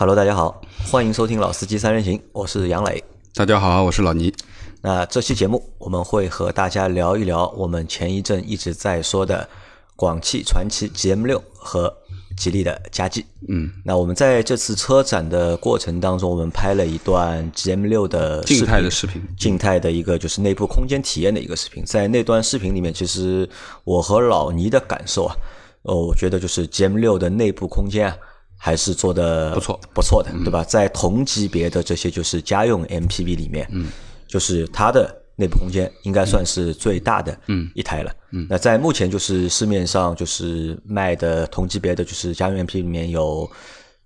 Hello，大家好，欢迎收听老司机三人行，我是杨磊。大家好，我是老倪。那这期节目我们会和大家聊一聊我们前一阵一直在说的广汽传祺 GM 六和吉利的嘉际。嗯，那我们在这次车展的过程当中，我们拍了一段 GM 六的静态的视频，静态的一个就是内部空间体验的一个视频。在那段视频里面，其实我和老倪的感受啊，哦，我觉得就是 GM 六的内部空间啊。还是做的不错，不错的，对吧？在同级别的这些就是家用 MPV 里面，嗯，就是它的内部空间应该算是最大的，嗯，一台了。嗯，那在目前就是市面上就是卖的同级别的就是家用 MPV 里面有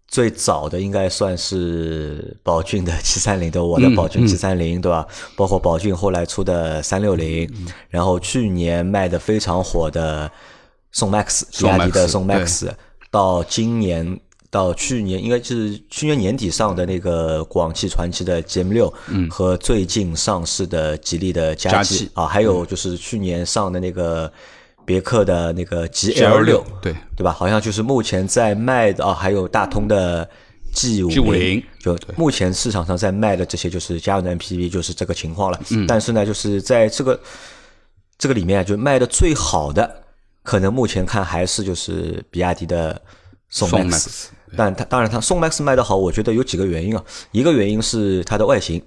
最早的应该算是宝骏的七三零的，我的宝骏七三零，对吧？包括宝骏后来出的三六零，然后去年卖的非常火的宋 MAX，比亚迪的宋 MAX，到今年。到去年应该是去年年底上的那个广汽传祺的 GM 六，嗯，和最近上市的吉利的嘉际啊，还有就是去年上的那个别克的那个 GL 六，对对吧？好像就是目前在卖的啊，还有大通的 G 五零，就目前市场上在卖的这些就是家用的 MPV，就是这个情况了。嗯，但是呢，就是在这个这个里面，就卖的最好的，可能目前看还是就是比亚迪的宋 MAX。但它当然，它宋 MAX 卖的好，我觉得有几个原因啊。一个原因是它的外形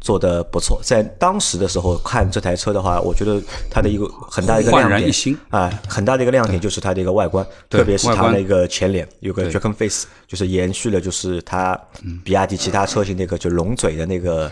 做的不错，在当时的时候看这台车的话，我觉得它的一个很大的一个亮点啊，很大的一个亮点就是它的一个外观，特别是它那个前脸有个 Dragon Face，就是延续了就是它比亚迪其他车型那个就龙嘴的那个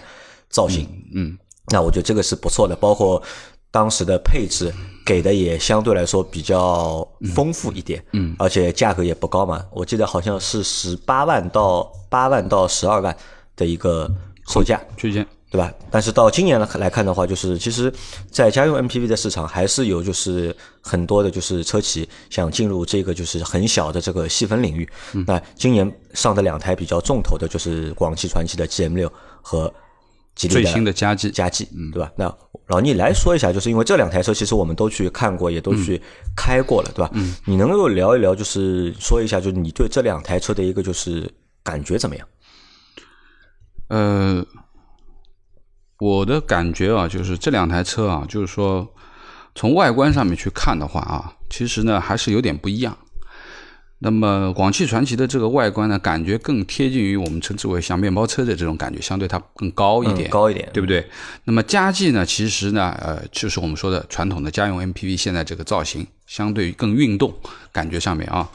造型。嗯，那我觉得这个是不错的，包括。当时的配置给的也相对来说比较丰富一点，嗯，而且价格也不高嘛，我记得好像是十八万到八万到十二万的一个售价区间，对吧？但是到今年来来看的话，就是其实，在家用 MPV 的市场还是有就是很多的，就是车企想进入这个就是很小的这个细分领域。那今年上的两台比较重头的就是广汽传祺的 GM 六和。最新的佳绩，佳绩，嗯，对吧？那老倪来说一下，就是因为这两台车，其实我们都去看过，也都去开过了，对吧？嗯，你能够聊一聊，就是说一下，就是你对这两台车的一个就是感觉怎么样？呃，我的感觉啊，就是这两台车啊，就是说从外观上面去看的话啊，其实呢还是有点不一样。那么广汽传祺的这个外观呢，感觉更贴近于我们称之为像面包车的这种感觉，相对它更高一点，高一点，对不对？那么佳际呢，其实呢，呃，就是我们说的传统的家用 MPV，现在这个造型相对更运动，感觉上面啊。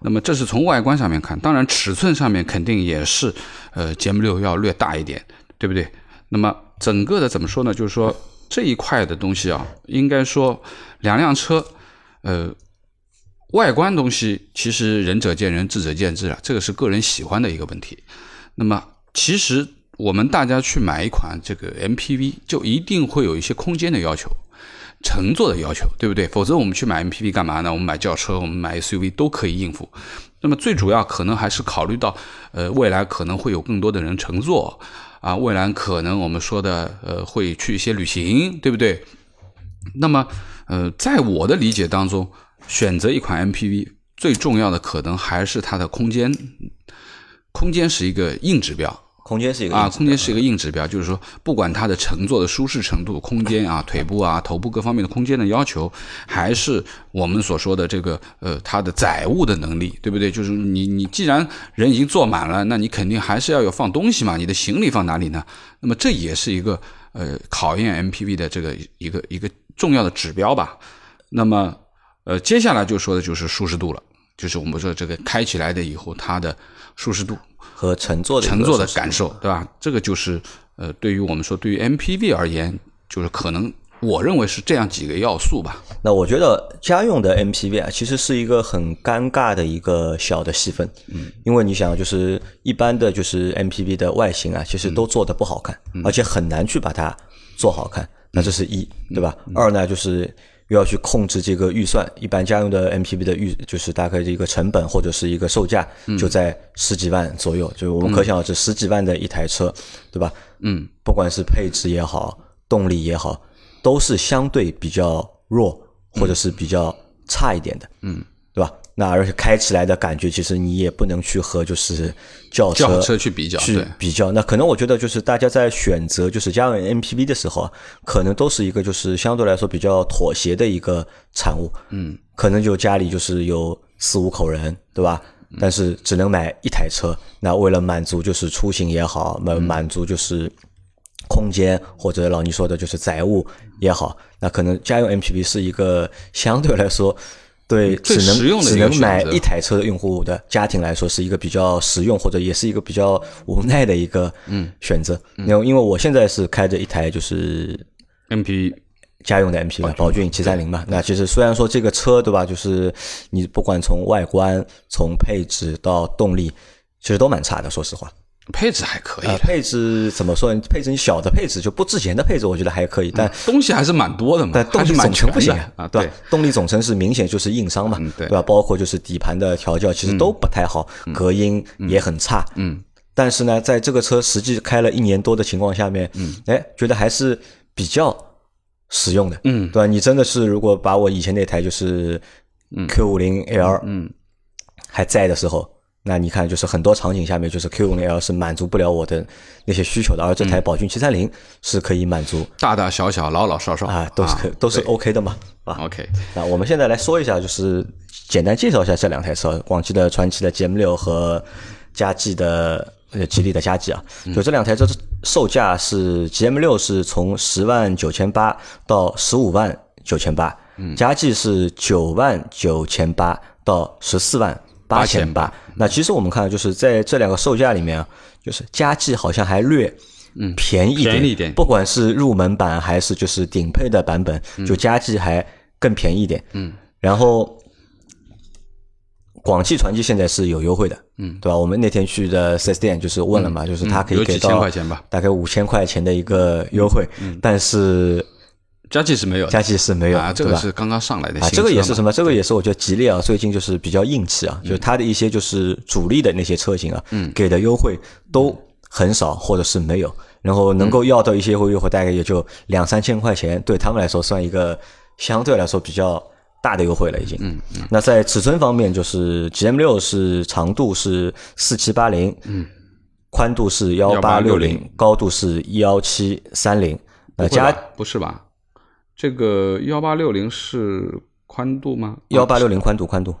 那么这是从外观上面看，当然尺寸上面肯定也是，呃，GM 六要略大一点，对不对？那么整个的怎么说呢？就是说这一块的东西啊，应该说两辆车，呃。外观东西其实仁者见仁，智者见智啊，这个是个人喜欢的一个问题。那么，其实我们大家去买一款这个 MPV，就一定会有一些空间的要求、乘坐的要求，对不对？否则我们去买 MPV 干嘛呢？我们买轿车、我们买 SUV 都可以应付。那么最主要可能还是考虑到，呃，未来可能会有更多的人乘坐啊，未来可能我们说的，呃，会去一些旅行，对不对？那么，呃，在我的理解当中。选择一款 MPV 最重要的可能还是它的空间，空间是一个硬指标。空间是一个啊，空间是一个硬指标，就是说不管它的乘坐的舒适程度、空间啊、腿部啊、头部各方面的空间的要求，还是我们所说的这个呃它的载物的能力，对不对？就是你你既然人已经坐满了，那你肯定还是要有放东西嘛，你的行李放哪里呢？那么这也是一个呃考验 MPV 的这个一个一个重要的指标吧。那么。呃，接下来就说的就是舒适度了，就是我们说这个开起来的以后，它的舒适度和乘坐的乘坐的感受，对吧？这个就是呃，对于我们说对于 MPV 而言，就是可能我认为是这样几个要素吧。那我觉得家用的 MPV 啊，其实是一个很尴尬的一个小的细分，嗯，因为你想，就是一般的就是 MPV 的外形啊，其实都做的不好看，而且很难去把它做好看。那这是一对吧？二呢就是。又要去控制这个预算，一般家用的 MPV 的预就是大概的一个成本或者是一个售价就在十几万左右，就我们可想而知十几万的一台车，对吧？嗯，不管是配置也好，动力也好，都是相对比较弱或者是比较差一点的，嗯？那而且开起来的感觉，其实你也不能去和就是轿车轿车去比较，去，比较。那可能我觉得就是大家在选择就是家用 MPV 的时候啊，可能都是一个就是相对来说比较妥协的一个产物。嗯，可能就家里就是有四五口人，对吧？但是只能买一台车，那为了满足就是出行也好，满满足就是空间或者老倪说的就是载物也好，那可能家用 MPV 是一个相对来说对只能只能买一台车的用户的家庭来说是一个比较实用，或者也是一个比较无奈的一个嗯选择。因为因为我现在是开着一台就是。MPV 家用的 MPV 嘛宝骏七三零嘛，那其实虽然说这个车对吧，就是你不管从外观、从配置到动力，其实都蛮差的，说实话。配置还可以呃，配置怎么说？呢？配置你小的配置就不值钱的配置，我觉得还可以，但东西还是蛮多的嘛，但动力总成不行啊，对吧？动力总成是明显就是硬伤嘛，嗯对吧？包括就是底盘的调教，其实都不太好，隔音也很差，嗯。但是呢，在这个车实际开了一年多的情况下面，嗯，哎，觉得还是比较实用的，嗯对吧？你真的是如果把我以前那台就是 Q 五零 L，嗯，还在的时候，那你看就是很多场景下面，就是 Q 五零 L 是满足不了我的那些需求的，而这嗯台宝骏七三零是可以满足大大小小、老老少少啊，都是可都是 OK 的嘛，啊。OK，那我们现在来说一下，就是简单介绍一下这两台车，广汽的传祺的 GM 六和佳绩的呃吉利的佳绩啊。就这两台车售价是 GM 六是从十万九千八到十五万九千八，佳绩是九万九千八到十四万八千八。那其实我们看，就是在这两个售价里面啊，就是佳绩好像还略。嗯，便宜一点，便宜一点不管是入门版还是就是顶配的版本，就佳绩还更便宜一点。嗯，然后广汽传祺现在是有优惠的，嗯，对吧？我们那天去的四 S 店就是问了嘛，就是它可以给到大概五千块钱的一个优惠，但是佳绩是没有的佳绩是没有，啊，这？个是刚刚上来的啊，这个也是什么？这个也是我觉得吉利啊，最近就是比较硬气啊，就是它的一些就是主力的那些车型啊，嗯，给的优惠都很少或者是没有，然后能够要到一些优惠，优惠大概也就两三千块钱，对他们来说算一个相对来说比较大的优惠了已经。嗯嗯。那在尺寸方面，就是 GM 六是长度是四七八零，嗯，宽度是幺八六零，高度是幺七三零。呃加不是吧？这个幺八六零是宽度吗？幺八六零宽度，宽度，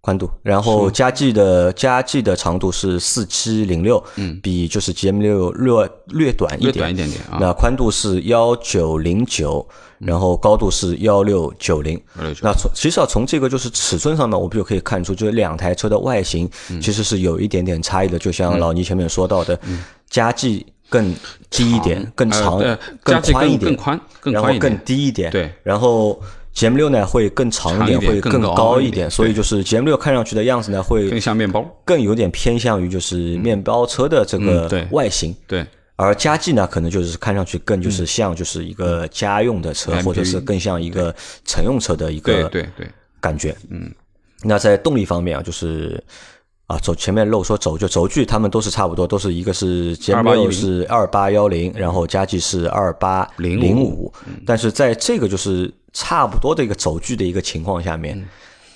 宽度。然后加 G 的加 G 的长度是四七零六，嗯，比就是 GM 六略略短一略点，短一点点啊。那宽度是幺九零九，然后高度是幺六九零。1690那从其实啊，从这个就是尺寸上面，我们就可以看出，就是两台车的外形嗯其实是有一点点差异的。就像老倪前面说到的，佳绩更低一点，更长更宽一点，更更宽更然后更低一点。对，然后 GM 六呢会更长一点，会更高高一一点所以就是 GM 六看上去的样子呢，会更像面包。更有点偏向于就是面包车的这个外形。对，而佳绩呢，可能就是看上去更就是像就是一个家用的车，嗯或者是更像一个乘用车的一个对对对，感觉。嗯，那在动力方面啊，就是啊，走前面漏说轴就轴距，他们都是差不多，都是一个是 GM 六2810是二八幺零，然后佳绩是二八零五，但是在这个就是差不多的一个轴距的一个情况下面。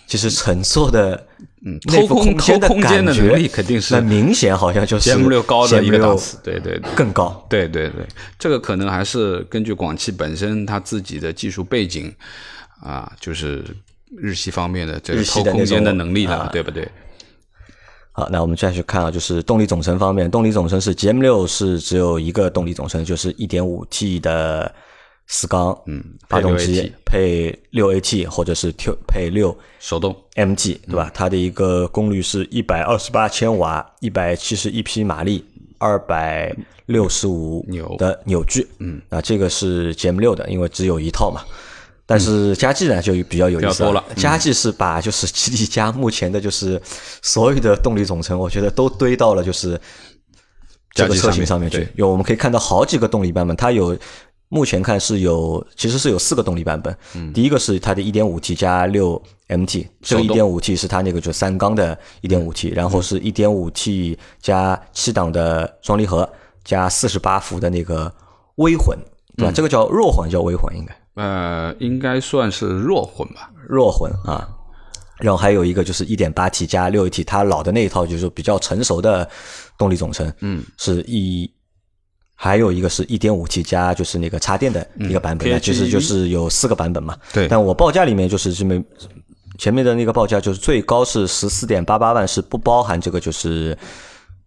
其实乘坐的嗯，内部偷空间的偷空间的感觉能力肯定是那明显好像就是 GM 六高的一个 GM6 档次。对对对。更高。对对对，这个可能还是根据广汽本身它自己的技术背景啊，就是日系方面的这个偷空间的能力了，啊对不对？好，那我们再去看啊，就是动力总成方面，动力总成是 GM 六是只有一个动力总成，就是一点五 T 的四缸，嗯，发动机配六 AT 或者是 Q 配六手动 MG，对吧？它的一个功率是一百二十八千瓦，一百七十一匹马力，二百六十五牛的扭矩，嗯，那这个是 GM 六的，因为只有一套嘛。但是佳绩呢就比较有意思了嗯佳绩是把就是吉利家目前的就是所有的动力总成，我觉得都堆到了就是这个车型上面去。有我们可以看到好几个动力版本，它有目前看是有其实是有四个动力版本。嗯第一个是它的 1.5T 加 6MT，这个手动 1.5T 是它那个就三缸的 1.5T，然后是 1.5T 加七档的双离合加48伏的那个微混，对吧？嗯这个叫弱混，叫微混应该。呃，应该算是弱混吧。弱混啊。然后还有一个就是一点八 T 加六 AT，它老的那一套就是比较成熟的动力总成，嗯，是一，还有一个是一点五 T 加就是那个插电的一个版本，其实就是有四个版本嘛。对但我报价里面就是这么前面的那个报价就是最高是十四点八八万，是不包含这个就是。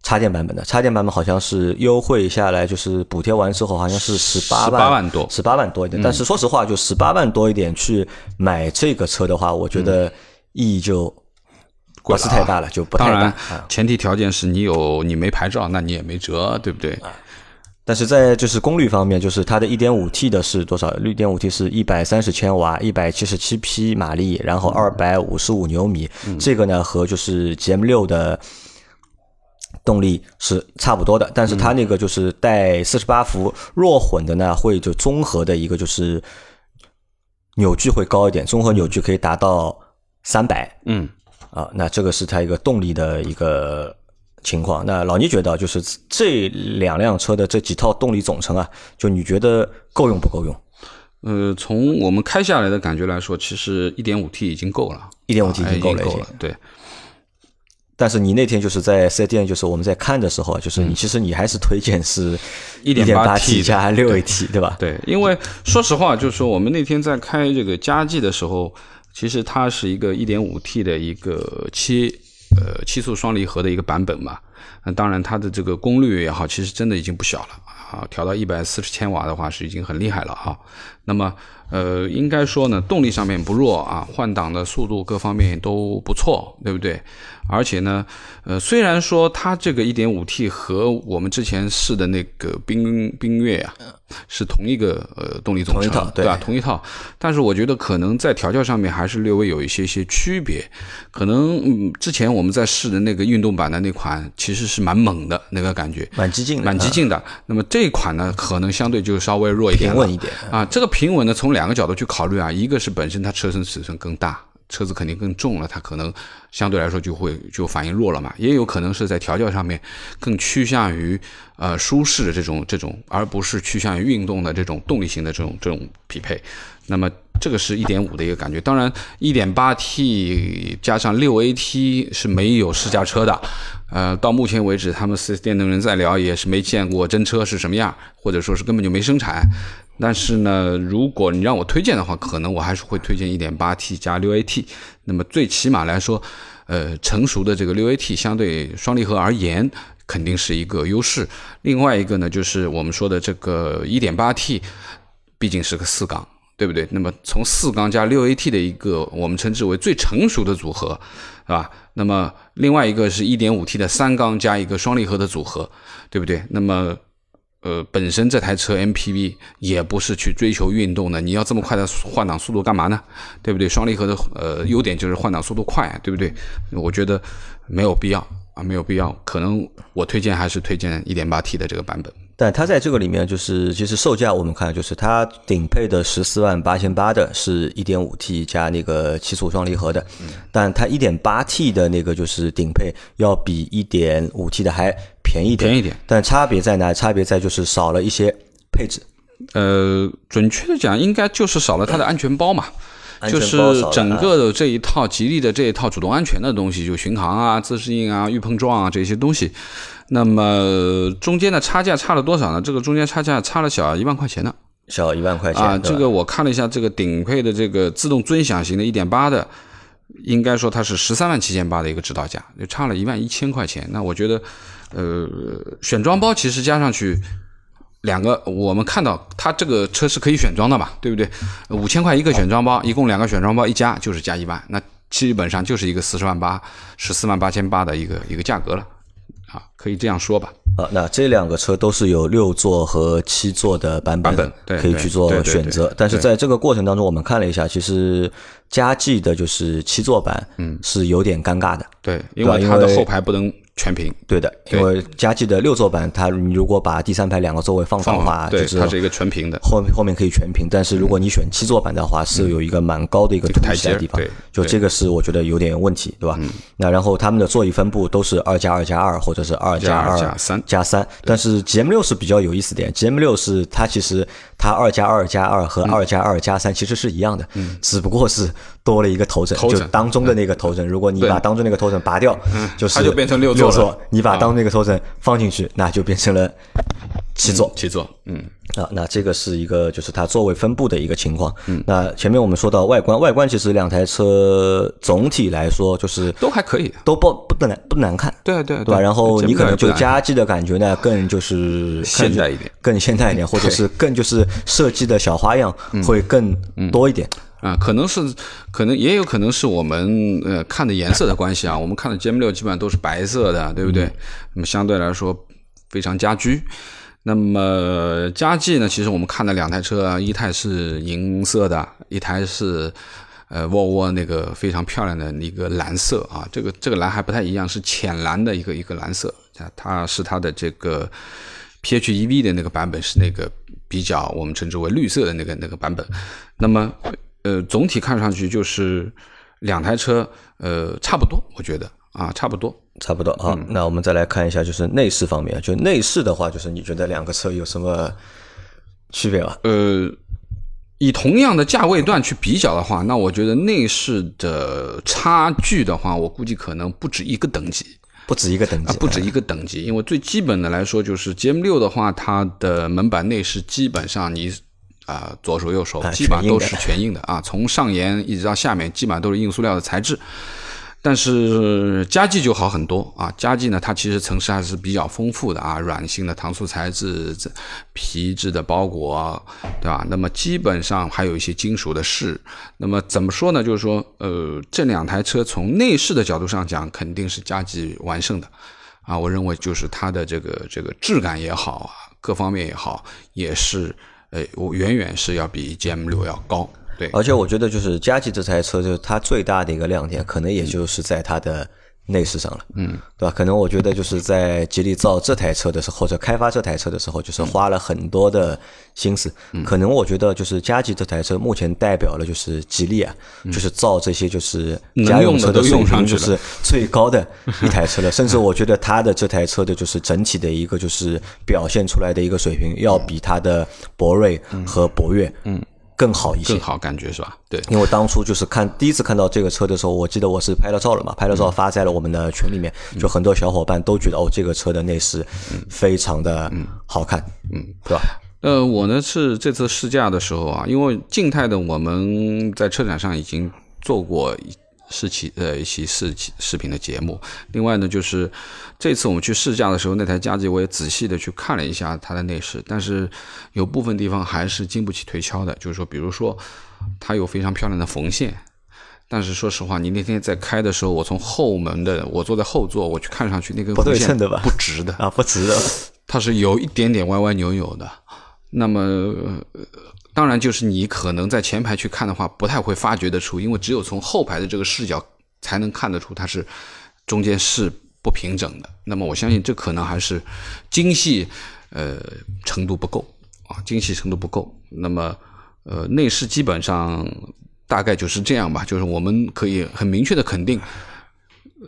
插电版本的插电版本好像是优惠下来，就是补贴完之后好像是十八万18万多十八万多一点。但是说实话，就十八万多一点去买这个车的话，我觉得意义就不是太大了，就不太大当然啊。，前提条件是你有你没牌照，那你也没辙，对不对？但是在就是功率方面，就是它的 1.5T 的是多少？1.5T 是一百三十千瓦一百七十七匹马力，然后二百五十五牛米。这个呢和就是 GM 六的动力是差不多的，但是它那个就是带四十八伏弱混的呢，会就综合的一个就是扭矩会高一点，综合扭矩可以达到三百。嗯，啊，那这个是它一个动力的一个情况。那老倪觉得，就是这两辆车的这几套动力总成啊，就你觉得够用不够用？呃，从我们开下来的感觉来说，其实一点五 T 已经够了，一点五 T 已哎经够了，已经够了。。对，但是你那天就是在四 S 店，就是我们在看的时候啊，就是你其实你还是推荐是 1.8T 1.8T 加六 AT，对吧？对，因为说实话，就是说我们那天在开这个佳绩的时候，其实它是一个一点五 T 的一个七呃七速双离合的一个版本嘛。那当然，它的这个功率也好，其实真的已经不小了啊，调到一百四十千瓦的话是已经很厉害了啊。那么呃，应该说呢，动力上面不弱啊，换挡的速度各方面都不错，对不对？而且呢，呃，虽然说它这个 1.5T 和我们之前试的那个冰冰月啊是同一个呃动力总成，同一套对吧？同一套，但是我觉得可能在调教上面还是略微有一些些区别。可能嗯，之前我们在试的那个运动版的那款其实是蛮猛的那个感觉，蛮激进的，蛮激进的。那么这一款呢，可能相对就稍微弱一点，平稳一点啊。这个平稳呢，从两个角度去考虑啊，一个是本身它车身尺寸更大。车子肯定更重了，它可能相对来说就会就反应弱了嘛，也有可能是在调教上面更趋向于呃舒适的这种这种，而不是趋向于运动的这种动力型的这种这种匹配。那么这个是一点五的一个感觉，当然一点八 T 加上六 AT 是没有试驾车的，呃，到目前为止他们四 S 店的人在聊也是没见过真车是什么样，或者说是根本就没生产。但是呢，如果你让我推荐的话，可能我还是会推荐一点八 T 加六 AT。那么最起码来说，呃，成熟的这个六 AT 相对双离合而言，肯定是一个优势。另外一个呢，就是我们说的这个一点八 T，毕竟是个四缸，对不对？那么从四缸加六 AT 的一个我们称之为最成熟的组合，是吧？那么另外一个是一点五 T 的三缸加一个双离合的组合，对不对？那么呃，本身这台车 MPV 也不是去追求运动的，你要这么快的换挡速度干嘛呢？对不对？双离合的呃优点就是换挡速度快，对不对？我觉得没有必要啊，没有必要。可能我推荐还是推荐 1.8T 的这个版本。但它在这个里面，就是其实售价我们看，就是它顶配的十四万八千八的是一点五 T 加那个七速双离合的，但它一点八 T 的那个就是顶配要比一点五 T 的还便宜一点，便宜一点。但差别在哪？差别在就是少了一些配置，呃，准确的讲，应该就是少了它的安全包嘛。安就是整个的这一套吉利的这一套主动安全的东西，就巡航啊、自适应啊、预碰撞啊这些东西。那么中间的差价差了多少呢？这个中间差价差了小一万块钱呢。小一万块钱啊，这个我看了一下，这个顶配的这个自动尊享型的1.8的，应该说它是十三万七千八的一个指导价，就差了一万一千块钱。那我觉得，呃，选装包其实加上去两个，我们看到它这个车是可以选装的嘛，对不对？五千块一个选装包，一共两个选装包一加就是加一万，那基本上就是一个四十万八、十四万八千八的一个一个价格了，啊，可以这样说吧。啊，那这两个车都是有六座和七座的版本，版本对可以去做选择。但是在这个过程当中，我们看了一下，其实佳绩的就是七座版，嗯，是有点尴尬的。对，因为它的后排不能全屏。对的，因为佳绩的六座版，它你如果把第三排两个座位放上的话，对，就是它是一个全屏的。后面后面可以全屏，但是如果你选七座版的话，是有一个蛮高的一个凸台阶起的地方对，就这个是我觉得有点问题，对吧？那然后他们的座椅分布都是二加二加二或者是二加二加二加三。加三，但是 GM 六是比较有意思点，GM 六是它其实它二加二加二和二加二加三其实是一样的，只不过是多了一个头枕，就当中的那个头枕。如果你把当中那个头枕拔掉，就是它就变成六座了。你把当中那个头枕放进去，那就变成了七座。七座，嗯。啊，那这个是一个就是它座位分布的一个情况。嗯，那前面我们说到外观，外观其实两台车总体来说就是都还可以，都不不难不难看。对对对吧？然后你可能就加计的感觉呢，更就是现代一点，更现代一点，或者是更就是设计的小花样会更多一点。啊，可能是，可能也有可能是我们呃看的颜色的关系啊。我们看的 GM 六基本上都是白色的，对不对？那么相对来说非常家居。那么佳绩呢？其实我们看的两台车，一台是银色的，一台是呃沃尔沃那个非常漂亮的一个蓝色啊。这个这个蓝还不太一样，是浅蓝的一个一个蓝色。它是它的这个 PHEV 的那个版本是那个比较我们称之为绿色的那个那个版本。那么呃总体看上去就是两台车呃差不多，我觉得啊差不多。差不多啊，那我们再来看一下，就是内饰方面。就内饰的话，就是你觉得两个车有什么区别吗？呃，以同样的价位段去比较的话，那我觉得内饰的差距的话，我估计可能不止一个等级，不止一个等级，不止一个等级。因为最基本的来说，就是 GM 六的话，它的门板内饰基本上你啊左手右手基本上都是全硬的啊，从上沿一直到下面，基本上都是硬塑料的材质。但是佳绩就好很多啊，佳绩呢，它其实层次还是比较丰富的啊，软性的搪塑材质、皮质的包裹，对吧？那么基本上还有一些金属的饰。那么怎么说呢？就是说，呃，这两台车从内饰的角度上讲，肯定是佳绩完胜的啊。我认为就是它的这个这个质感也好啊，各方面也好，也是哎，我远远是要比 GM 六要高。对，而且我觉得就是佳绩这台车，就是它最大的一个亮点，可能也就是在它的内饰上了，嗯，对吧？可能我觉得就是在吉利造这台车的时候，或者开发这台车的时候，就是花了很多的心思。可能我觉得就是佳绩这台车目前代表了就是吉利啊，就是造这些就是家用车的水平就是最高的一台车了。甚至我觉得它的这台车的就是整体的一个就是表现出来的一个水平，要比它的博瑞和博越，嗯。更好一些，更好感觉是吧？对，因为当初就是看第一次看到这个车的时候，我记得我是拍了照了嘛，拍了照发在了我们的群里面，就很多小伙伴都觉得哦，这个车的内饰非常的好看，嗯，对吧？呃，我呢是这次试驾的时候啊，因为静态的我们在车展上已经做过。试骑呃一期试视频的节目，另外呢就是这次我们去试驾的时候，那台佳绩我也仔细的去看了一下它的内饰，但是有部分地方还是经不起推敲的，就是说，比如说它有非常漂亮的缝线，但是说实话，你那天在开的时候，我从后门的我坐在后座，我去看上去那根不对称的吧，不直的啊，不直的，它是有一点点歪歪扭扭的，那么。当然，就是你可能在前排去看的话，不太会发觉得出，因为只有从后排的这个视角才能看得出它是中间是不平整的。那么我相信这可能还是精细呃程度不够啊，精细程度不够。那么呃内饰基本上大概就是这样吧，就是我们可以很明确的肯定，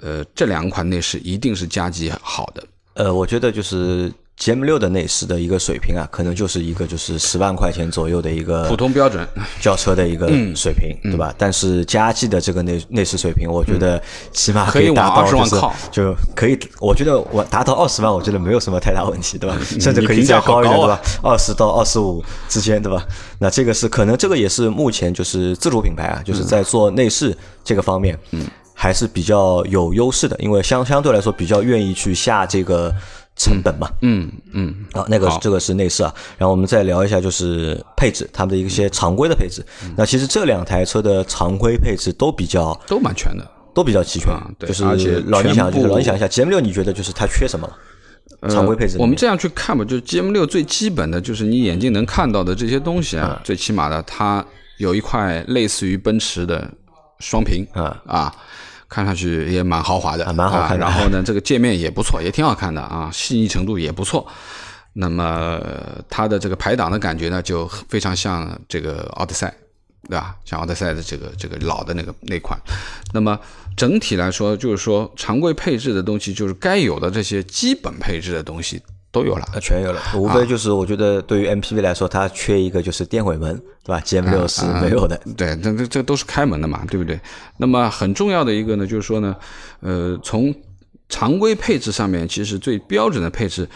呃这两款内饰一定是加级好的。呃，我觉得就是。G M 六的内饰的一个水平啊，可能就是一个就是十万块钱左右的一个普通标准 轿车的一个水平，对吧？但是佳绩的这个内内饰水平，我觉得起码可以达到就是就可以，我觉得我达到二十万，我觉得没有什么太大问题，对吧？甚至可以再高一点，对吧？二十到二十五之间，对吧？那这个是可能这个也是目前就是自主品牌啊，就是在做内饰这个方面，嗯，还是比较有优势的，因为相相对来说比较愿意去下这个。成本嘛，嗯嗯，好，那个这个是内饰啊，然后我们再聊一下就是配置，他们的一些常规的配置。那其实这两台车的常规配置都比较都蛮全的，都比较齐全。对就是老你想，就是老你想一下，G M 六你觉得就是它缺什么？常规配置，我们这样去看吧，就是 G M 六最基本的就是你眼睛能看到的这些东西啊，最起码的它有一块类似于奔驰的双屏啊啊。看上去也蛮豪华的，蛮好看。然后呢，这个界面也不错，也挺好看的啊，细腻程度也不错。那么它的这个排档的感觉呢，就非常像这个奥德赛，对吧？像奥德赛的这个这个老的那个那款。那么整体来说，就是说常规配置的东西，就是该有的这些基本配置的东西都有了，全有了。无非就是我觉得对于 MPV 来说，它缺一个就是电尾门，对吧？GM 六是没有的。对，这这这都是开门的嘛，对不对？那么很重要的一个呢，就是说呢，呃，从常规配置上面，其实最标准的配置，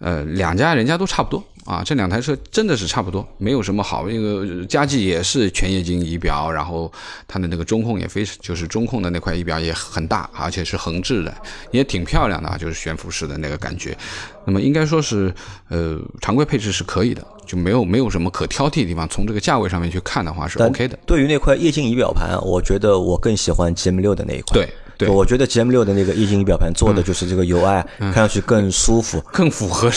呃，两家人家都差不多。啊，这两台车真的是差不多，没有什么好。那个佳绩也是全液晶仪表，然后它的那个中控也非，就是中控的那块仪表也很大，而且是横置的，也挺漂亮的啊，就是悬浮式的那个感觉。那么应该说是，呃，常规配置是可以的，就没有没有什么可挑剔的地方。从这个价位上面去看的话是 OK 的。对于那块液晶仪表盘，我觉得我更喜欢 GM 六的那一块。对。对，我觉得 GM 六的那个液晶仪表盘做的就是这个 UI，看上去更舒服，更符合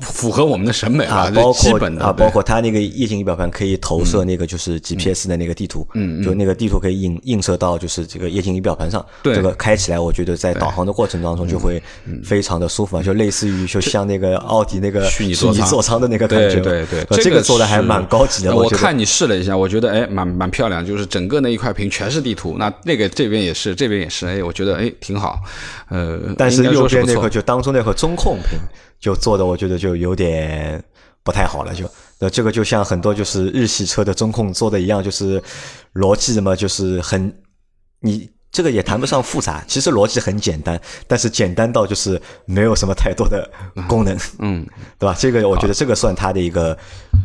符合我们的审美啊。包括啊，包括它那个液晶仪表盘可以投射那个就是 GPS 的那个地图，嗯，就那个地图可以映映射到就是这个液晶仪表盘上。对，这个开起来，我觉得在导航的过程当中就会非常的舒服啊，就类似于就像那个奥迪那个虚拟座舱的那个感觉。对对对，这个做的还蛮高级的。我看你试了一下，我觉得哎，蛮蛮漂亮，就是整个那一块屏全是地图。那那个这边也是，这边也是，哎，我觉得哎。挺好，呃，但是右边那块就当中那块中控屏就做的，我觉得就有点不太好了。就那这个就像很多就是日系车的中控做的一样，就是逻辑嘛，就是很你这个也谈不上复杂，其实逻辑很简单，但是简单到就是没有什么太多的功能，嗯，对吧？这个我觉得这个算它的一个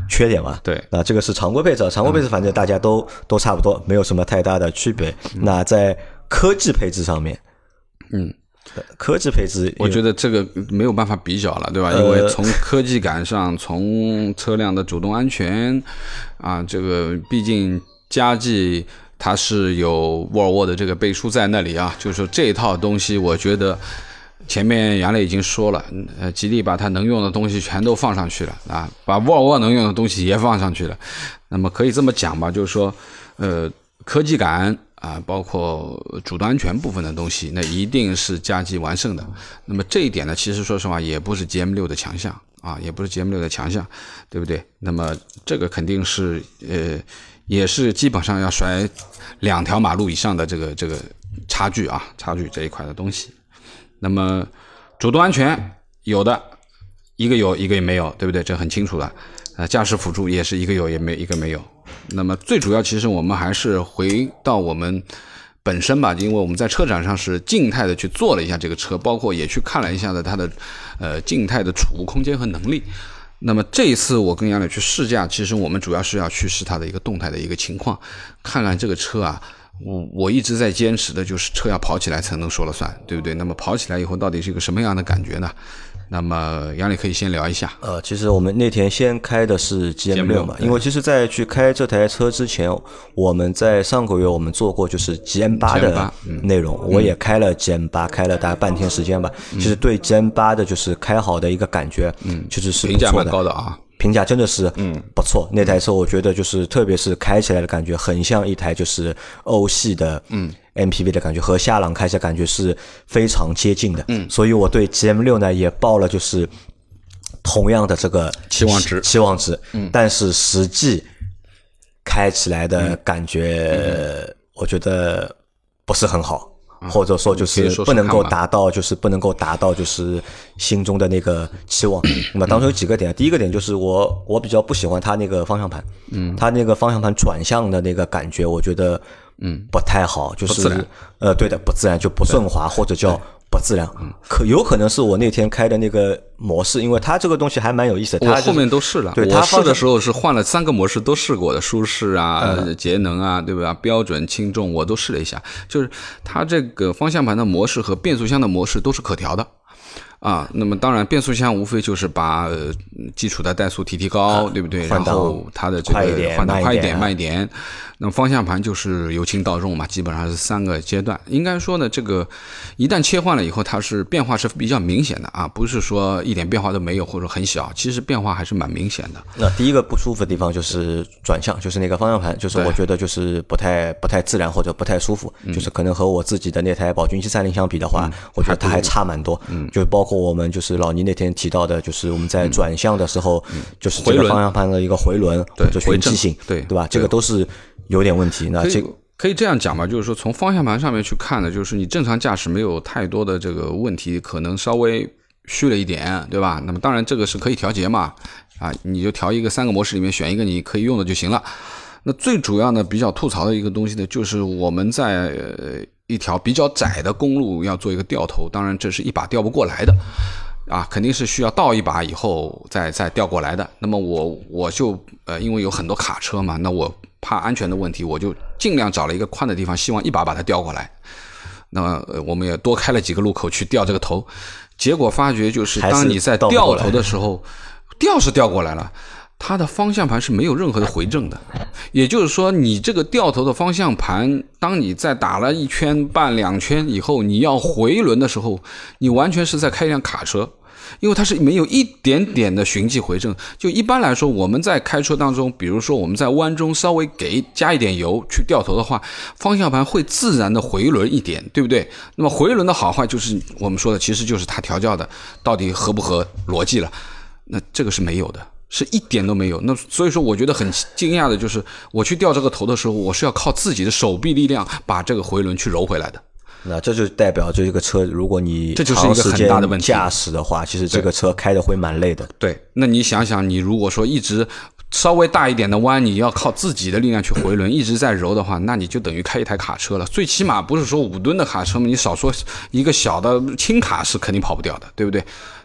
缺点嘛。对，那这个是常规配置，常规配置反正大家都都差不多，没有什么太大的区别。那在科技配置上面。嗯，科技配置，我觉得这个没有办法比较了，对吧？因为从科技感上，从车辆的主动安全啊，这个毕竟佳绩它是有沃尔沃的这个背书在那里啊，就是说这一套东西，我觉得前面杨磊已经说了，呃，吉利把它能用的东西全都放上去了啊，把沃尔沃能用的东西也放上去了，那么可以这么讲吧，就是说，呃，科技感。啊，包括主动安全部分的东西，那一定是加绩完胜的。那么这一点呢，其实说实话也不是 GM 六的强项啊，也不是 GM 六的强项，对不对？那么这个肯定是呃，也是基本上要甩两条马路以上的这个这个差距啊，差距这一块的东西。那么主动安全有的一个有一个也没有，对不对？这很清楚的。呃，驾驶辅助也是一个有也没一个没有。那么最主要，其实我们还是回到我们本身吧，因为我们在车展上是静态的去做了一下这个车，包括也去看了一下的它的呃静态的储物空间和能力。那么这一次我跟杨磊去试驾，其实我们主要是要去试它的一个动态的一个情况，看看这个车啊，我我一直在坚持的就是车要跑起来才能说了算，对不对？那么跑起来以后到底是一个什么样的感觉呢？那么杨磊可以先聊一下。呃，其实我们那天先开的是 GM 六嘛，因为其实，在去开这台车之前，我们在上个月我们做过就是 GM 八的内容，我也开了 GM 八，开了大概半天时间吧。其实对 GM 八的就是开好的一个感觉，嗯，确实是评价蛮高的啊。评价真的是嗯。不错，那台车我觉得就是特别是开起来的感觉很像一台就是欧系的嗯。MPV 的感觉，和夏朗开起来感觉是非常接近的。嗯，所以我对 GM 六呢也报了就是同样的这个期望值期望值，嗯，但是实际开起来的感觉我觉得不是很好。或者说就是不能够达到，就是不能够达到，就是心中的那个期望。那么当中有几个点，第一个点就是我我比较不喜欢它那个方向盘，嗯，它那个方向盘转向的那个感觉，我觉得嗯。不太好，就是呃对的不自然，就不顺滑或者叫。不自然，可有可能是我那天开的那个模式，因为它这个东西还蛮有意思的。我后面都试了，对，我试的时候是换了三个模式都试过的，舒适啊、节能啊，对吧？标准、轻重我都试了一下，就是它这个方向盘的模式和变速箱的模式都是可调的。啊，那么当然，变速箱无非就是把基础的怠速提提高，对不对？然后它的这个换挡快一点、慢一点。那么方向盘就是由轻到重嘛，基本上是三个阶段。应该说呢，这个一旦切换了以后，它是变化是比较明显的啊，不是说一点变化都没有或者很小，其实变化还是蛮明显的。那第一个不舒服的地方就是转向，就是那个方向盘，就是我觉得就是不太不太自然或者不太舒服，就是可能和我自己的那台宝骏七三零相比的话，我觉得它还差蛮多。嗯，就包括。我们就是老倪那天提到的，就是我们在转向的时候，就是这个方向盘的一个回轮或者循迹性，对对吧？这个都是有点问题。那这可以这样讲吧，就是说从方向盘上面去看呢，就是你正常驾驶没有太多的这个问题，可能稍微虚了一点，对吧？那么当然这个是可以调节嘛，啊，你就调一个三个模式里面选一个你可以用的就行了。那最主要呢，比较吐槽的一个东西呢，就是我们在一条比较窄的公路要做一个掉头，当然这是一把掉不过来的，啊，肯定是需要倒一把以后再再调过来的。那么我我就呃，因为有很多卡车嘛，那我怕安全的问题，我就尽量找了一个宽的地方，希望一把把它调过来。那么我们也多开了几个路口去掉这个头，结果发觉就是当你在掉头的时候，掉是掉过来了。它的方向盘是没有任何的回正的，也就是说，你这个掉头的方向盘，当你在打了一圈半两圈以后，你要回轮的时候，你完全是在开一辆卡车，因为它是没有一点点的循迹回正。就一般来说，我们在开车当中，比如说我们在弯中稍微给加一点油去掉头的话，方向盘会自然的回轮一点，对不对？那么回轮的好坏就是我们说的，其实就是它调教的到底合不合逻辑了。那这个是没有的。是一点都没有，那所以说我觉得很惊讶的就是，我去掉这个头的时候，我是要靠自己的手臂力量把这个回轮去揉回来的。那这就代表这个车，如果你这就是一个很大的问题。驾驶的话，其实这个车开的会蛮累的。对，那你想想，你如果说一直稍微大一点的弯，你要靠自己的力量去回轮，一直在揉的话，那你就等于开一台卡车了。最起码不是说五吨的卡车嘛，你少说一个小的轻卡是肯定跑不掉的，对不对？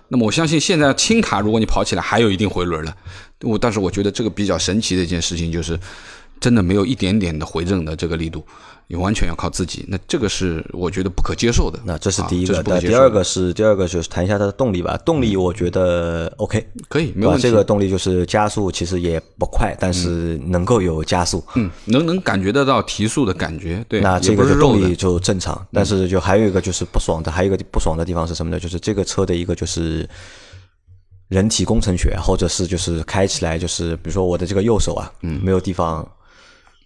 那么我相信现在轻卡，如果你跑起来还有一定回轮了，我但是我觉得这个比较神奇的一件事情就是，真的没有一点点的回正的这个力度。你完全要靠自己，那这个是我觉得不可接受的。那这是第一个，那第二个是第二个就是谈一下它的动力吧。动力我觉得 OK，可以，没问题。这个动力就是加速其实也不快，但是能够有加速，嗯，能能感觉得到提速的感觉。对，那这个动力就正常。但是就还有一个就是不爽的，还有一个不爽的地方是什么呢？就是这个车的一个就是人体工程学，或者是就是开起来就是比如说我的这个右手啊，嗯，没有地方。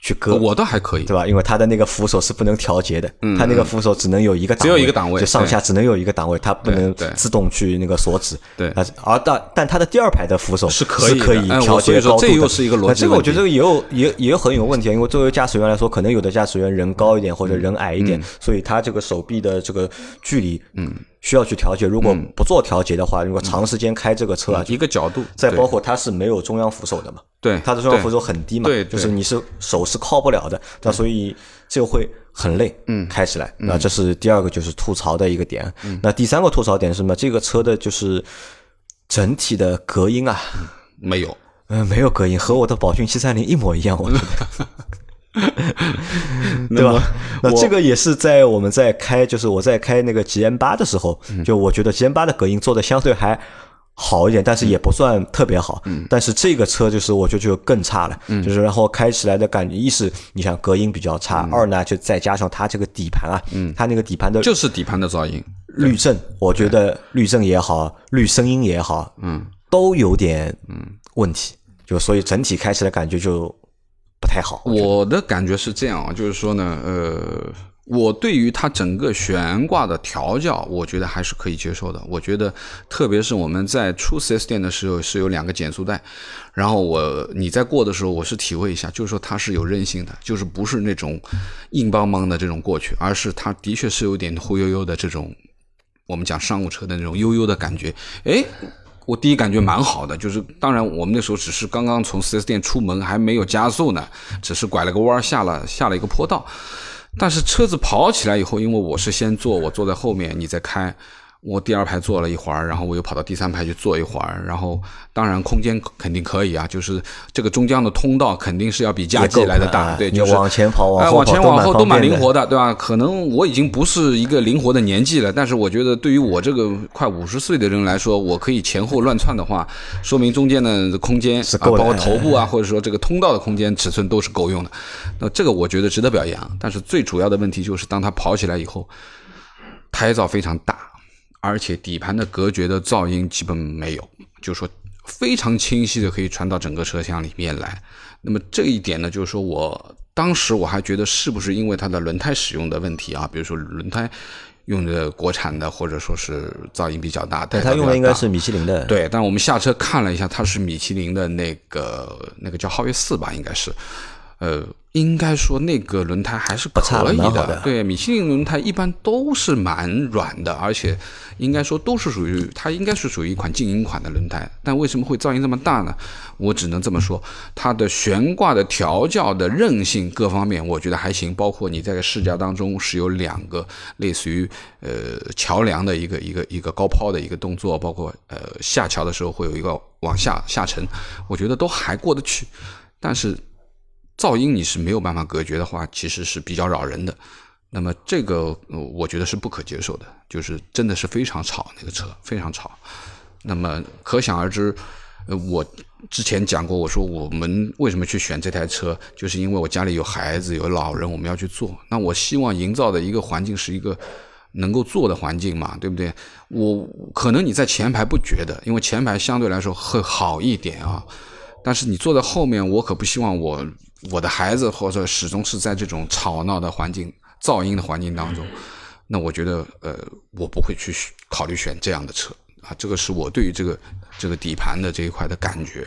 去割我倒还可以，对吧？因为它的那个扶手是不能调节的，它那个扶手只能有一个，只有一个档位，就上下只能有一个档位，它不能自动去那个锁止。对，而但但它的第二排的扶手是可以可以调节高度的。这又是一个逻辑。这个我觉得这个也有也也有很有问题，因为作为驾驶员来说，可能有的驾驶员人高一点或者人矮一点，所以他这个手臂的这个距离，嗯。需要去调节，如果不做调节的话，如果长时间开这个车啊，一个角度，再包括它是没有中央扶手的嘛，对，它的中央扶手很低嘛，对，就是你是手是靠不了的，那所以就会很累，嗯，开起来，那这是第二个就是吐槽的一个点，那第三个吐槽点是什么？这个车的就是整体的隔音啊，没有，嗯，没有隔音，和我的宝骏七三零一模一样，我觉得。对吧？那这个也是在我们在开，就是我在开那个 G M 八的时候，就我觉得 G M 八的隔音做的相对还好一点，但是也不算特别好。嗯。但是这个车就是我觉得就更差了，嗯。就是然后开起来的感觉，一是你想隔音比较差，二呢就再加上它这个底盘啊，嗯。它那个底盘的就是底盘的噪音滤震，我觉得滤震也好，滤声音也好，嗯，都有点嗯。问题，就所以整体开起来感觉就。不太好，我的感觉是这样啊，就是说呢，呃，我对于它整个悬挂的调教，我觉得还是可以接受的。我觉得，特别是我们在出四 S 店的时候是有两个减速带，然后我你在过的时候，我是体会一下，就是说它是有韧性的，就是不是那种硬邦邦的这种过去，而是它的确是有点忽悠悠的这种，我们讲商务车的那种悠悠的感觉，哎。我第一感觉蛮好的，就是当然我们那时候只是刚刚从 4S 店出门，还没有加速呢，只是拐了个弯下了下了一个坡道，但是车子跑起来以后，因为我是先坐，我坐在后面，你在开。我第二排坐了一会儿，然后我又跑到第三排去坐一会儿，然后当然空间肯定可以啊，就是这个中间的通道肯定是要比加 G 来的大，对，就是往前跑，哎，往前往后都蛮灵活的，对吧？可能我已经不是一个灵活的年纪了，但是我觉得对于我这个快五十岁的人来说，我可以前后乱窜的话，说明中间的空间啊，包括头部啊，或者说这个通道的空间尺寸都是够用的。那这个我觉得值得表扬，但是最主要的问题就是当它跑起来以后，胎噪非常大。而且底盘的隔绝的噪音基本没有，就是说非常清晰的可以传到整个车厢里面来。那么这一点呢，就是说我当时我还觉得是不是因为它的轮胎使用的问题啊？比如说轮胎用的国产的，或者说是噪音比较大。但它用的应该是米其林的。对，但我们下车看了一下，它是米其林的那个那个叫皓月四吧，应该是。呃，应该说那个轮胎还是差可以的对，米其林轮胎一般都是蛮软的，而且应该说都是属于它应该是属于一款静音款的轮胎。但为什么会噪音这么大呢？我只能这么说，它的悬挂的调教的韧性各方面，我觉得还行。包括你在试驾当中是有两个类似于呃桥梁的一个一个一个高抛的一个动作，包括呃下桥的时候会有一个往下下沉，我觉得都还过得去。但是噪音你是没有办法隔绝的话，其实是比较扰人的。那么这个我觉得是不可接受的，就是真的是非常吵，那个车非常吵。那么可想而知，呃，我之前讲过，我说我们为什么去选这台车，就是因为我家里有孩子有老人，我们要去坐。那我希望营造的一个环境是一个能够坐的环境嘛，对不对？我可能你在前排不觉得，因为前排相对来说会好一点啊。但是你坐在后面，我可不希望我我的孩子或者始终是在这种吵闹的环境、噪音的环境当中。那我觉得，呃，我不会去考虑选这样的车啊。这个是我对于这个这个底盘的这一块的感觉。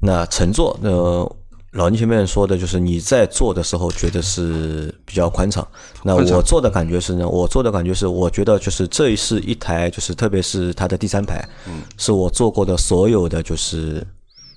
那乘坐，呃，老倪前面说的就是你在坐的时候觉得是比较宽敞。那我坐的感觉是呢，我坐的感觉是，我觉得就是这是一台，就是特别是它的第三排，嗯，是我坐过的所有的就是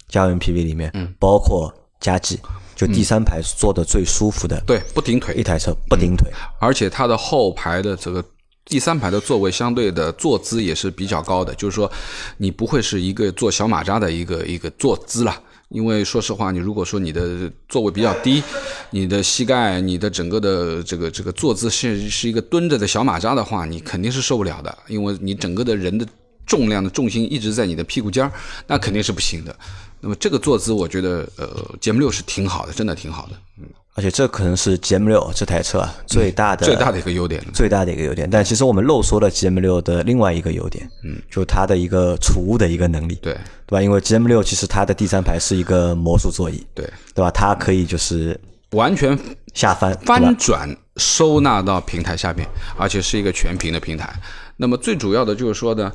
家用 MPV 里面，嗯，包括佳绩，就第三排坐的最舒服的对，不顶腿一，台车，不顶腿。而且它的后排的这个第三排的座位相对的坐姿也是比较高的，就是说你不会是一个坐小马扎的一个一个坐姿了。因为说实话，你如果说你的座位比较低，你的膝盖、你的整个的这个这个坐姿是是一个蹲着的小马扎的话，你肯定是受不了的，因为你整个的人的重量的重心一直在你的屁股尖儿，那肯定是不行的。那么这个坐姿，我觉得呃节目六是挺好的，真的挺好的，嗯，而且这可能是 GM 六这台车啊最大的、最大的一个优点。最大的一个优点。但其实我们漏说了 GM 六的另外一个优点，嗯，就它的一个储物的一个能力，对对吧？因为 GM 六其实它的第三排是一个魔术座椅，对，对吧？它可以就是完全下翻，翻转收纳到平台下面，而且是一个全屏的平台。那么最主要的就是说呢，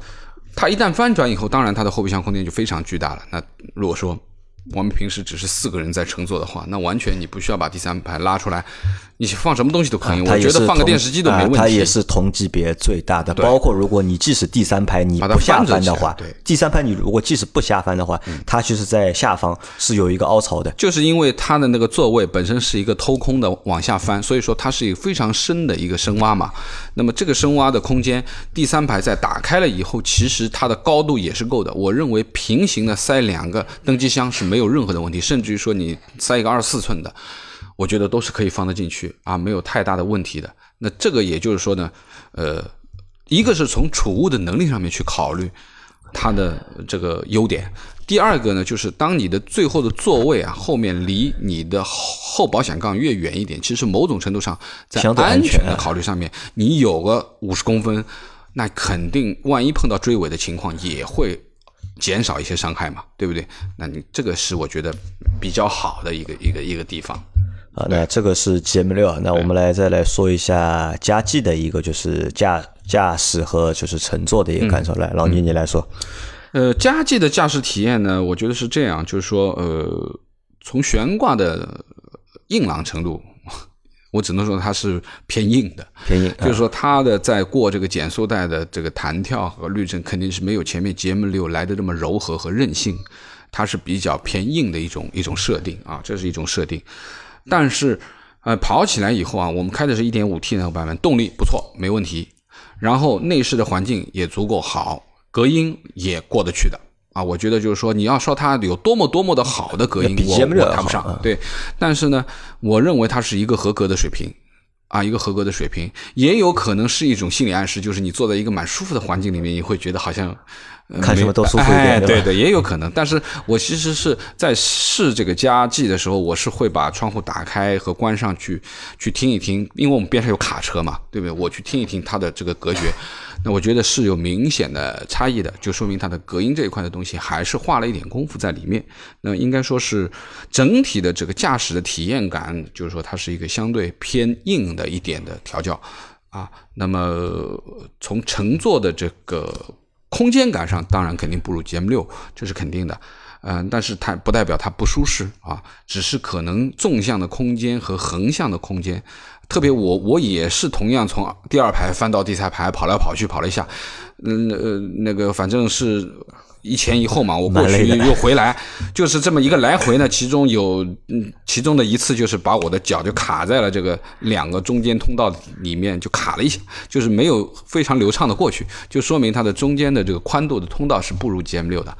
它一旦翻转以后，当然它的后备箱空间就非常巨大了。那如果说我们平时只是四个人在乘坐的话，那完全你不需要把第三排拉出来，你放什么东西都可以。我觉得放个电视机都没问题。啊它也是同级别最大的，包括如果你即使第三排你把它不下翻的话第三排你如果即使不下翻的话，它其实在下方是有一个凹槽的。就是因为它的那个座位本身是一个偷空的往下翻，所以说它是一个非常深的一个深挖嘛。那么这个深挖的空间，第三排在打开了以后，其实它的高度也是够的。我认为平行的塞两个登机箱是没有任何的问题，甚至于说你塞一个二十四寸的，我觉得都是可以放得进去啊，没有太大的问题的。那这个也就是说呢，呃，一个是从储物的能力上面去考虑它的这个优点。第二个呢，就是当你的最后的座位啊，后面离你的后保险杠越远一点，其实某种程度上在安全的考虑上面，你有个五十公分，那肯定万一碰到追尾的情况也会减少一些伤害嘛，对不对？那你这个是我觉得比较好的一个一个一个地方。啊，那这个是 GM 六，那我们来再来说一下佳绩的一个就是驾驾驶和就是乘坐的一个感受。来，老倪你来说。呃，佳绩的驾驶体验呢，我觉得是这样，就是说，呃，从悬挂的硬朗程度，我只能说它是偏硬的，偏硬就是说它的在过这个减速带的这个弹跳和滤震，肯定是没有前面 GM 六来的这么柔和和韧性，它是比较偏硬的一种一种设定啊，这是一种设定。但是，呃，跑起来以后啊，我们开的是一点五 T 那个版本，动力不错，没问题。然后内饰的环境也足够好，隔音也过得去的啊。我觉得就是说，你要说它有多么多么的好的隔音，比我 GM6 我谈不上。对，但是呢，我认为它是一个合格的水平。啊，一个合格的水平，也有可能是一种心理暗示，就是你坐在一个蛮舒服的环境里面，你会觉得好像、看什么都舒服一点哎、对对对，也有可能。但是我其实是在试这个加剂的时候，我是会把窗户打开和关上去，去听一听，因为我们边上有卡车嘛，对不对？我去听一听它的这个隔绝，那我觉得是有明显的差异的，就说明它的隔音这一块的东西还是花了一点功夫在里面。那应该说是整体的这个驾驶的体验感，就是说它是一个相对偏硬的一点的调教啊。那么从乘坐的这个空间感上，当然肯定不如 GM 六，这是肯定的。嗯，但是它不代表它不舒适啊，只是可能纵向的空间和横向的空间，特别我我也是同样从第二排翻到第三排跑来跑去跑了一下，嗯呃那个反正是。一前一后嘛，我过去又回来，就是这么一个来回呢。其中有，嗯，其中的一次就是把我的脚就卡在了这个两个中间通道里面，就卡了一下，就是没有非常流畅的过去，就说明它的中间的这个宽度的通道是不如 GM 六的。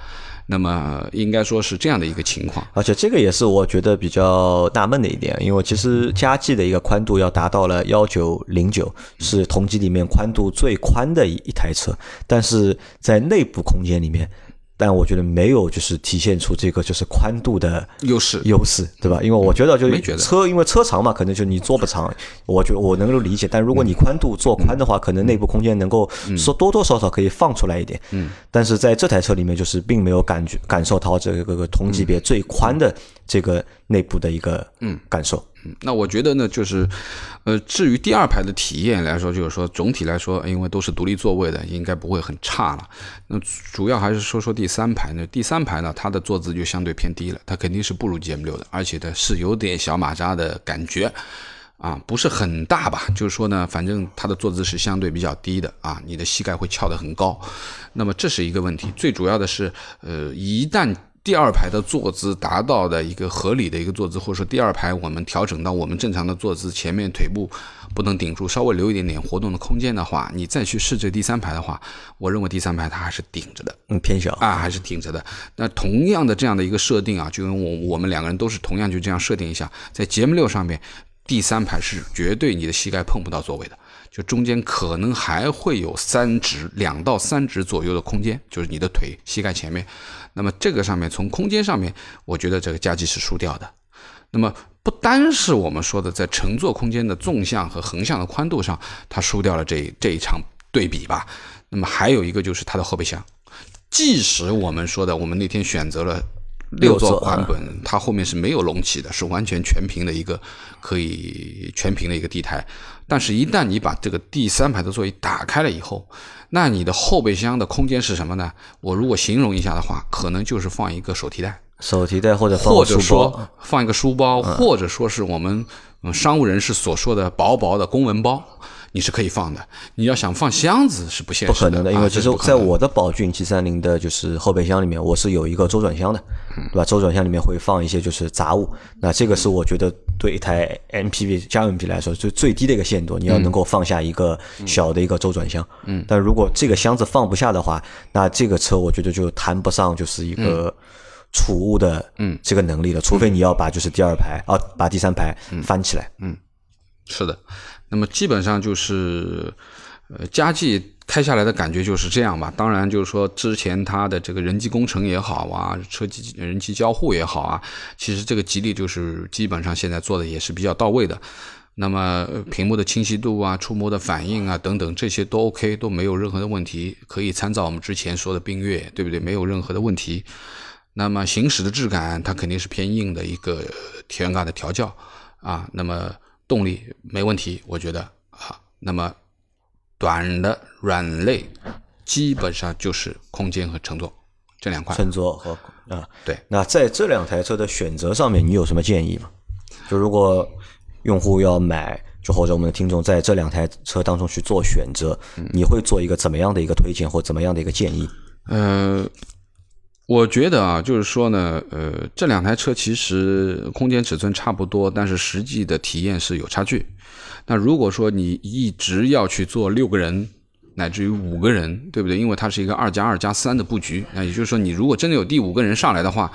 那么应该说是这样的一个情况，而且这个也是我觉得比较纳闷的一点，因为其实加 G 的一个宽度要达到了幺九零九，是同级里面宽度最宽的一一台车，但是在内部空间里面。但我觉得没有，就是体现出这个就是宽度的优势，优势对吧？因为我觉得就车，因为车长嘛，可能就你坐不长，我觉得我能够理解。但如果你宽度做宽的话，可能内部空间能够说多多少少可以放出来一点。嗯，但是在这台车里面，就是并没有感觉感受到这个个同级别最宽的这个内部的一个嗯感受。那我觉得呢，就是，呃，至于第二排的体验来说，就是说总体来说，因为都是独立座位的，应该不会很差了。那主要还是说说第三排呢。第三排呢，它的坐姿就相对偏低了，它肯定是不如 GM 六的，而且它是有点小马扎的感觉，啊，不是很大吧？就是说呢，反正它的坐姿是相对比较低的啊，你的膝盖会翘得很高。那么这是一个问题。最主要的是，呃，一旦第二排的坐姿达到的一个合理的一个坐姿，或者说第二排我们调整到我们正常的坐姿，前面腿部不能顶住，稍微留一点点活动的空间的话，你再去试这第三排的话，我认为第三排它还是顶着的，嗯，偏小啊，还是顶着的。那同样的这样的一个设定啊，就跟我我们两个人都是同样就这样设定一下，在节目六上面，第三排是绝对你的膝盖碰不到座位的。就中间可能还会有三指两到三指左右的空间，就是你的腿膝盖前面。那么这个上面从空间上面，我觉得这个加机是输掉的。那么不单是我们说的在乘坐空间的纵向和横向的宽度上，它输掉了这这一场对比吧。那么还有一个就是它的后备箱，即使我们说的我们那天选择了。六座版本，它后面是没有隆起的，是完全全平的一个可以全平的一个地台。但是，一旦你把这个第三排的座椅打开了以后，那你的后备箱的空间是什么呢？我如果形容一下的话，可能就是放一个手提袋，手提袋或者或者说放一个书包，或者说是我们商务人士所说的薄薄的公文包。你是可以放的，你要想放箱子是不现实，不可能的，因为其实在我的宝骏 G 三零的就是后备箱里面，我是有一个周转箱的，对吧？周转箱里面会放一些就是杂物，那这个是我觉得对一台 MPV 家用 MPV 来说最最低的一个限度，你要能够放下一个小的一个周转箱。嗯，但如果这个箱子放不下的话，那这个车我觉得就谈不上就是一个储物的嗯这个能力了，除非你要把就是第二排啊把第三排翻起来。嗯，是的。那么基本上就是，呃，佳绩开下来的感觉就是这样吧。当然，就是说之前它的这个人机工程也好啊，车机人机交互也好啊，其实这个吉利就是基本上现在做的也是比较到位的。那么屏幕的清晰度啊、触摸的反应啊等等这些都 OK，都没有任何的问题，可以参照我们之前说的缤越，对不对？没有任何的问题。那么行驶的质感，它肯定是偏硬的一个田园感的调教啊。那么动力没问题，我觉得啊，那么短的软肋基本上就是空间和乘坐这两块。乘坐和啊，对。那在这两台车的选择上面，你有什么建议吗？就如果用户要买，就或者我们的听众在这两台车当中去做选择，你会做一个怎么样的一个推荐或怎么样的一个建议？呃。我觉得啊，就是说呢，呃，这两台车其实空间尺寸差不多，但是实际的体验是有差距。那如果说你一直要去做六个人，乃至于五个人，对不对？因为它是一个二加二加三的布局，那也就是说，你如果真的有第五个人上来的话，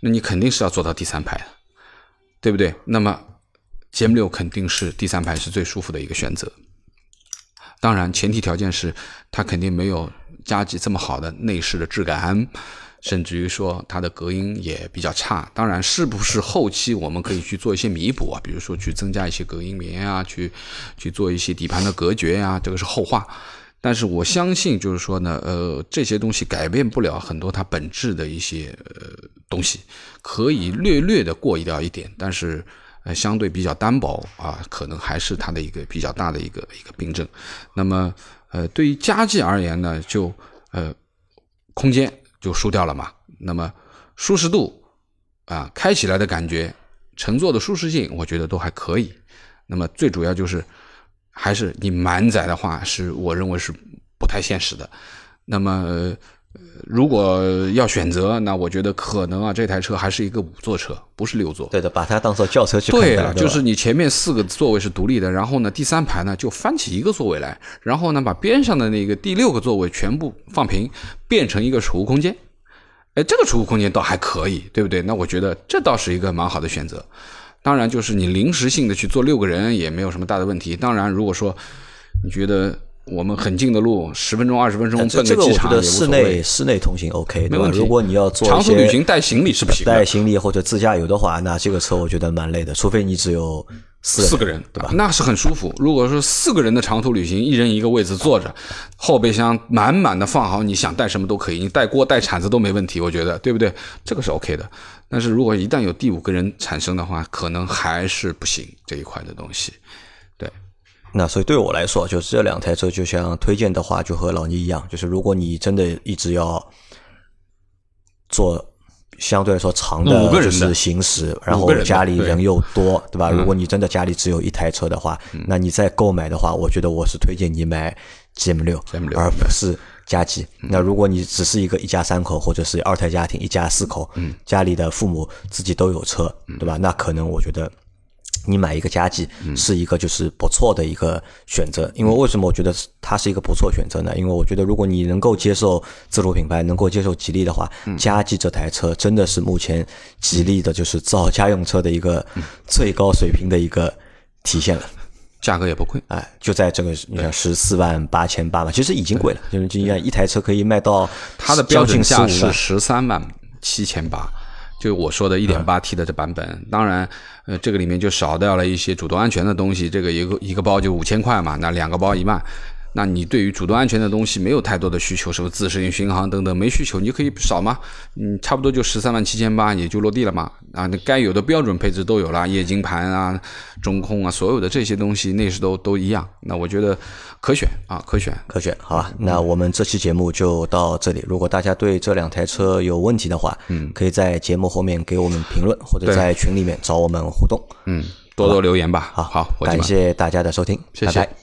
那你肯定是要坐到第三排的，对不对？那么 G M 六肯定是第三排是最舒服的一个选择。当然，前提条件是它肯定没有加级这么好的内饰的质感。甚至于说它的隔音也比较差，当然是不是后期我们可以去做一些弥补啊？比如说去增加一些隔音棉啊，去去做一些底盘的隔绝呀，这个是后话。但是我相信，就是说呢，呃，这些东西改变不了很多它本质的一些呃东西，可以略略的过掉一点，但是呃相对比较单薄啊，可能还是它的一个比较大的一个一个病症。那么呃，对于家计而言呢，就呃空间。就输掉了嘛？那么，舒适度啊，开起来的感觉，乘坐的舒适性，我觉得都还可以。那么最主要就是，还是你满载的话，是我认为是不太现实的。那么。如果要选择，那我觉得可能啊，这台车还是一个五座车，不是六座。对的，把它当做轿车去看。对啊，就是你前面四个座位是独立的，然后呢，第三排呢就翻起一个座位来，然后呢把边上的那个第六个座位全部放平，变成一个储物空间。哎，这个储物空间倒还可以，对不对？那我觉得这倒是一个蛮好的选择。当然，就是你临时性的去坐六个人也没有什么大的问题。当然，如果说你觉得。我们很近的路，十分钟、二十分钟奔个机场也室内室内通行 OK，没问题。如果你要做长途旅行带行李是不行，带行李或者自驾游的话，那这个车我觉得蛮累的，除非你只有四个人，对吧？那是很舒服。如果说四个人的长途旅行，一人一个位置坐着，后备箱满满的放好，你想带什么都可以，你带锅带铲子都没问题，我觉得，对不对？这个是 OK 的。但是如果一旦有第五个人产生的话，可能还是不行这一块的东西。那所以对我来说，就是这两台车，就像推荐的话，就和老倪一样，就是如果你真的一直要做相对来说长的就是行驶，然后家里人又多，对吧？如果你真的家里只有一台车的话，那你再购买的话，我觉得我是推荐你买 GM 六，而不是加级。那如果你只是一个一家三口，或者是二胎家庭，一家四口，家里的父母自己都有车，对吧？那可能我觉得。你买一个加计是一个就是不错的一个选择，因为为什么我觉得它是一个不错选择呢？因为我觉得如果你能够接受自主品牌，能够接受吉利的话，加计这台车真的是目前吉利的就是造家用车的一个最高水平的一个体现了。价格也不贵，哎，就在这个你看十四万八千八嘛，其实已经贵了，就是就像一台车可以卖到它的标准价是十三万七千八。就我说的 1.8T 的这版本，当然，呃，这个里面就少掉了一些主动安全的东西，这个一个一个包就五千块嘛，那两个包一万。那你对于主动安全的东西没有太多的需求，什么自适应巡航等等没需求，你就可以少吗？嗯，差不多就十三万七千八也就落地了嘛。啊，那该有的标准配置都有了，液晶盘啊、中控啊，所有的这些东西内饰都都一样。那我觉得可选啊，可选可选。好吧，那我们这期节目就到这里。如果大家对这两台车有问题的话，嗯，可以在节目后面给我们评论，或者在群里面找我们互动。嗯，多多留言吧。好，好，感谢大家的收听，谢谢。